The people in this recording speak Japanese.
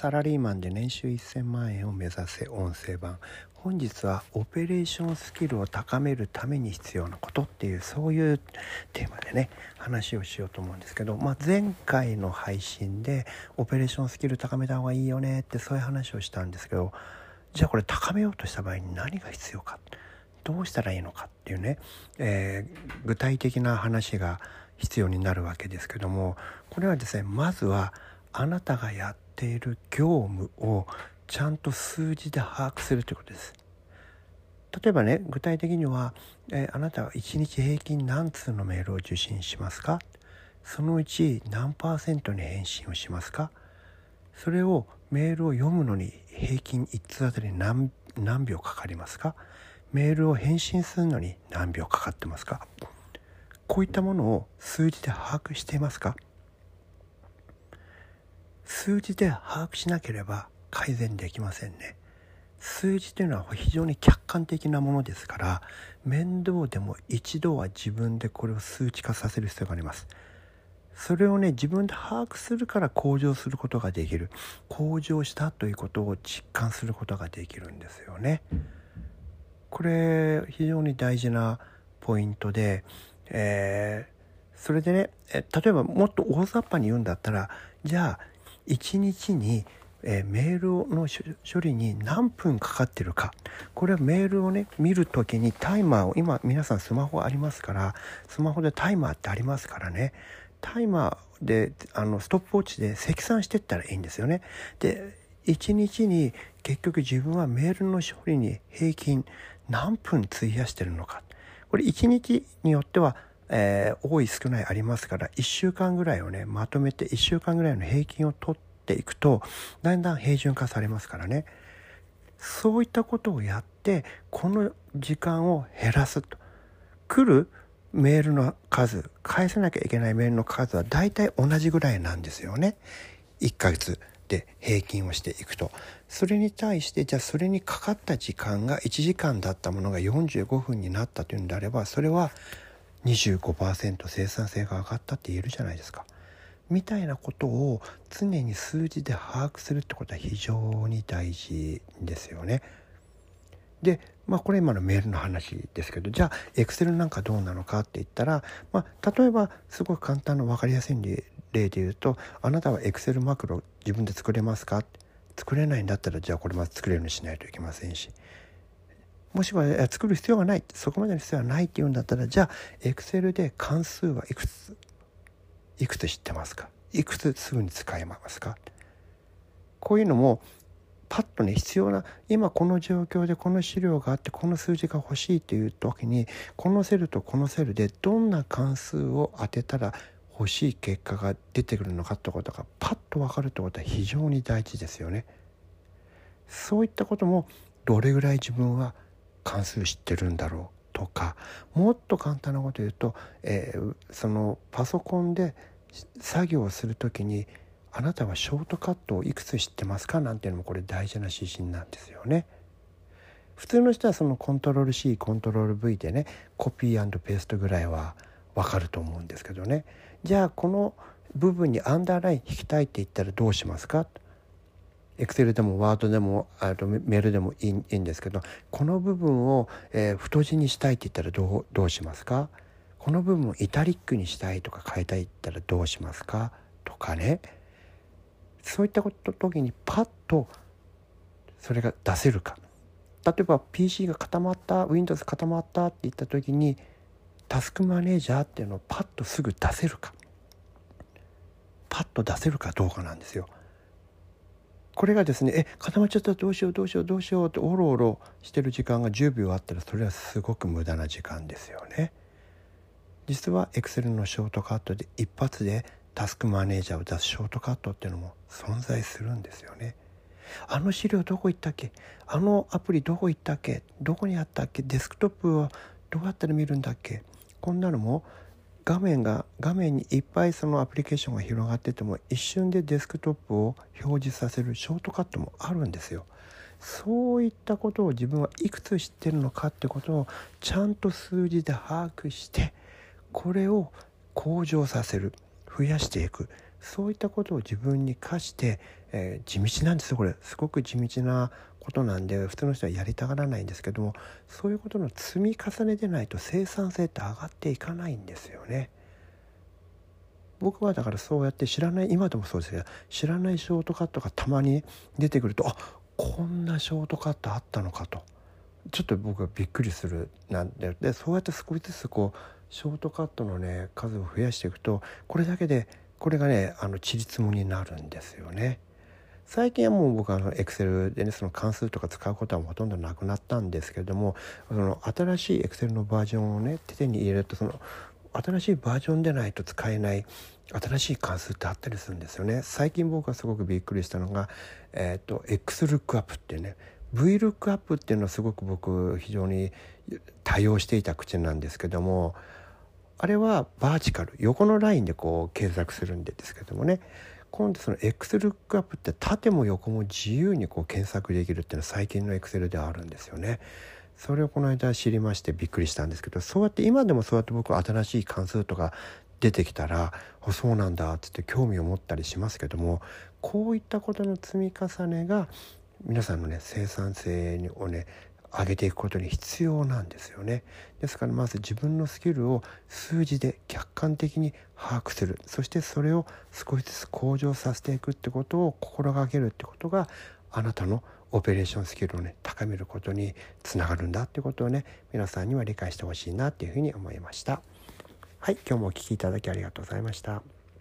サラリーマンで年収1000万円を目指せ音声版。本日はオペレーションスキルを高めるために必要なことっていうそういうテーマでね話をしようと思うんですけど、まあ、前回の配信でオペレーションスキル高めた方がいいよねってそういう話をしたんですけどじゃあこれ高めようとした場合に何が必要か？どうしたらいいのかっていうね、えー、具体的な話が必要になるわけですけどもこれはですねまずはあなたがやってている業務をちゃんと数字で把握するということです。例えばね具体的には、えー、あなたは1日平均何通のメールを受信しますか？そのうち何パーセントに返信をしますか？それをメールを読むのに平均1通あたり何秒かかりますか？メールを返信するのに何秒かかってますか？こういったものを数字で把握していますか？数字で把握しなければ改善できませんね。数字というのは非常に客観的なものですから面倒でも一度は自分でこれを数値化させる必要があります。それをね自分で把握するから向上することができる。向上したということを実感することができるんですよね。これ非常に大事なポイントで、えー、それでね例えばもっと大雑把に言うんだったらじゃあ1日に、えー、メールの処理に何分かかってるか。これはメールをね見る時にタイマーを今皆さんスマホありますからスマホでタイマーってありますからね。タイマーであのストップウォッチで積算してったらいいんですよね。で1日に結局自分はメールの処理に平均何分費やしてるのか。これ1日によってはえー、多い少ないありますから1週間ぐらいをねまとめて1週間ぐらいの平均を取っていくとだんだん平準化されますからね。そういったことをやってこの時間を減らすと。来るメールの数返さなきゃいけないメールの数は大体同じぐらいなんですよね。1ヶ月で平均をしていくと。それに対してじゃあそれにかかった時間が1時間だったものが45分になったというんであればそれは25%生産性が上がったって言えるじゃないですか。みたいなことを常に数字で把握するってことは非常に大事ですよね。でまあこれ今のメールの話ですけどじゃあエクセルなんかどうなのかって言ったら、まあ、例えばすごく簡単な分かりやすい例で言うとあなたはエクセルマクロ自分で作れますか？作れないんだったらじゃあこれまず作れるようにしないといけませんしもしは作る必要がないそこまでの必要はないっていうんだったらじゃあエクセルで関数はいくついくつ知ってますか？いくつすぐに使えますか？こういうのもパッとね必要な今この状況でこの資料があってこの数字が欲しいという時にこのセルとこのセルでどんな関数を当てたら欲しい結果が出てくるのかってことがパッと分かるってことは非常に大事ですよね。そういったこともどれぐらい自分は関数知ってるんだろうとかもっと簡単なこと言うと、えー、そのパソコンで作業をする時にあなたはショートカットをいくつ知ってますか？なんていうのもこれ大事な指針なんですよね。普通の人はそのコントロール C コントロール V でねコピーペーストぐらいは分かると思うんですけどね。じゃあこの部分にアンダーライン引きたいって言ったらどうしますか？エクセルでもワードでもあとメールでもいいんですけどこの部分を、えー、太字にしたいって言ったらどうどうしますか？この部分をイタリックにしたいとか変えたいって言ったらどうしますか？とかね。そういったこと時にパッとそれが出せるか。例えば PC が固まった Windows 固まったって言った時にタスクマネージャーっていうのをパッとすぐ出せるか。パッと出せるかどうかなんですよ。これがですねえ固まっちゃったらどうしようどうしようどうしようっておろおろしてる時間が10秒あったらそれはすごく無駄な時間ですよね。実は Excel のショートカットで一発でタスクマネージャーを出すショートカットっていうのも存在するんですよね。あの資料どこ行ったっけ？あのアプリどこ行ったっけ？どこにあったっけ？デスクトップはどうやったら見るんだっけ？こんなのも画面が画面にいっぱいそのアプリケーションが広がってても一瞬でデスクトップを表示させるショートカットもあるんですよ。そういったことを自分はいくつ知ってるのかってことをちゃんと数字で把握してこれを向上させる増やしていくそういったことを自分に課して、えー、地道なんですよこれ。すごく地道なことなんで普通の人はやりたがらないんですけどもそういうことの積み重ねでないと生産性って上がっていかないんですよね。僕はだからそうやって知らない今でもそうですけど知らないショートカットがたまに出てくるとあこんなショートカットあったのかと。ちょっと僕はびっくりするなんででそうやって少しずつこうショートカットのね数を増やしていくとこれだけでこれがねあのちりつもになるんですよね。最近はもう僕はエクセルでねその関数とか使うことはほとんどなくなったんですけれどもその新しいエクセルのバージョンをね手に入れるとその新しいバージョンでないと使えない新しい関数ってあったりするんですよね最近僕はすごくびっくりしたのが、えーと、XLOOKUP っていうね VLOOKUP っていうのはすごく僕非常に多用していた口なんですけどもあれはバーチカル横のラインでこう検索するんですけどもね今度その XLOOKUP って縦も横も自由にこう検索できるっていうのは最近の Excel ではあるんですよね。それをこの間知りましてびっくりしたんですけどそうやって今でもそうやって僕新しい関数とか出てきたら「そうなんだ」っつって興味を持ったりしますけどもこういったことの積み重ねが皆さんのね生産性をね上げていくことに必要なんですよねですからまず自分のスキルを数字で客観的に把握するそしてそれを少しずつ向上させていくってことを心がけるってことがあなたのオペレーションスキルをね高めることにつながるんだってことをね皆さんには理解してほしいなっていうふうに思いました。はい今日もお聴きいただきありがとうございました。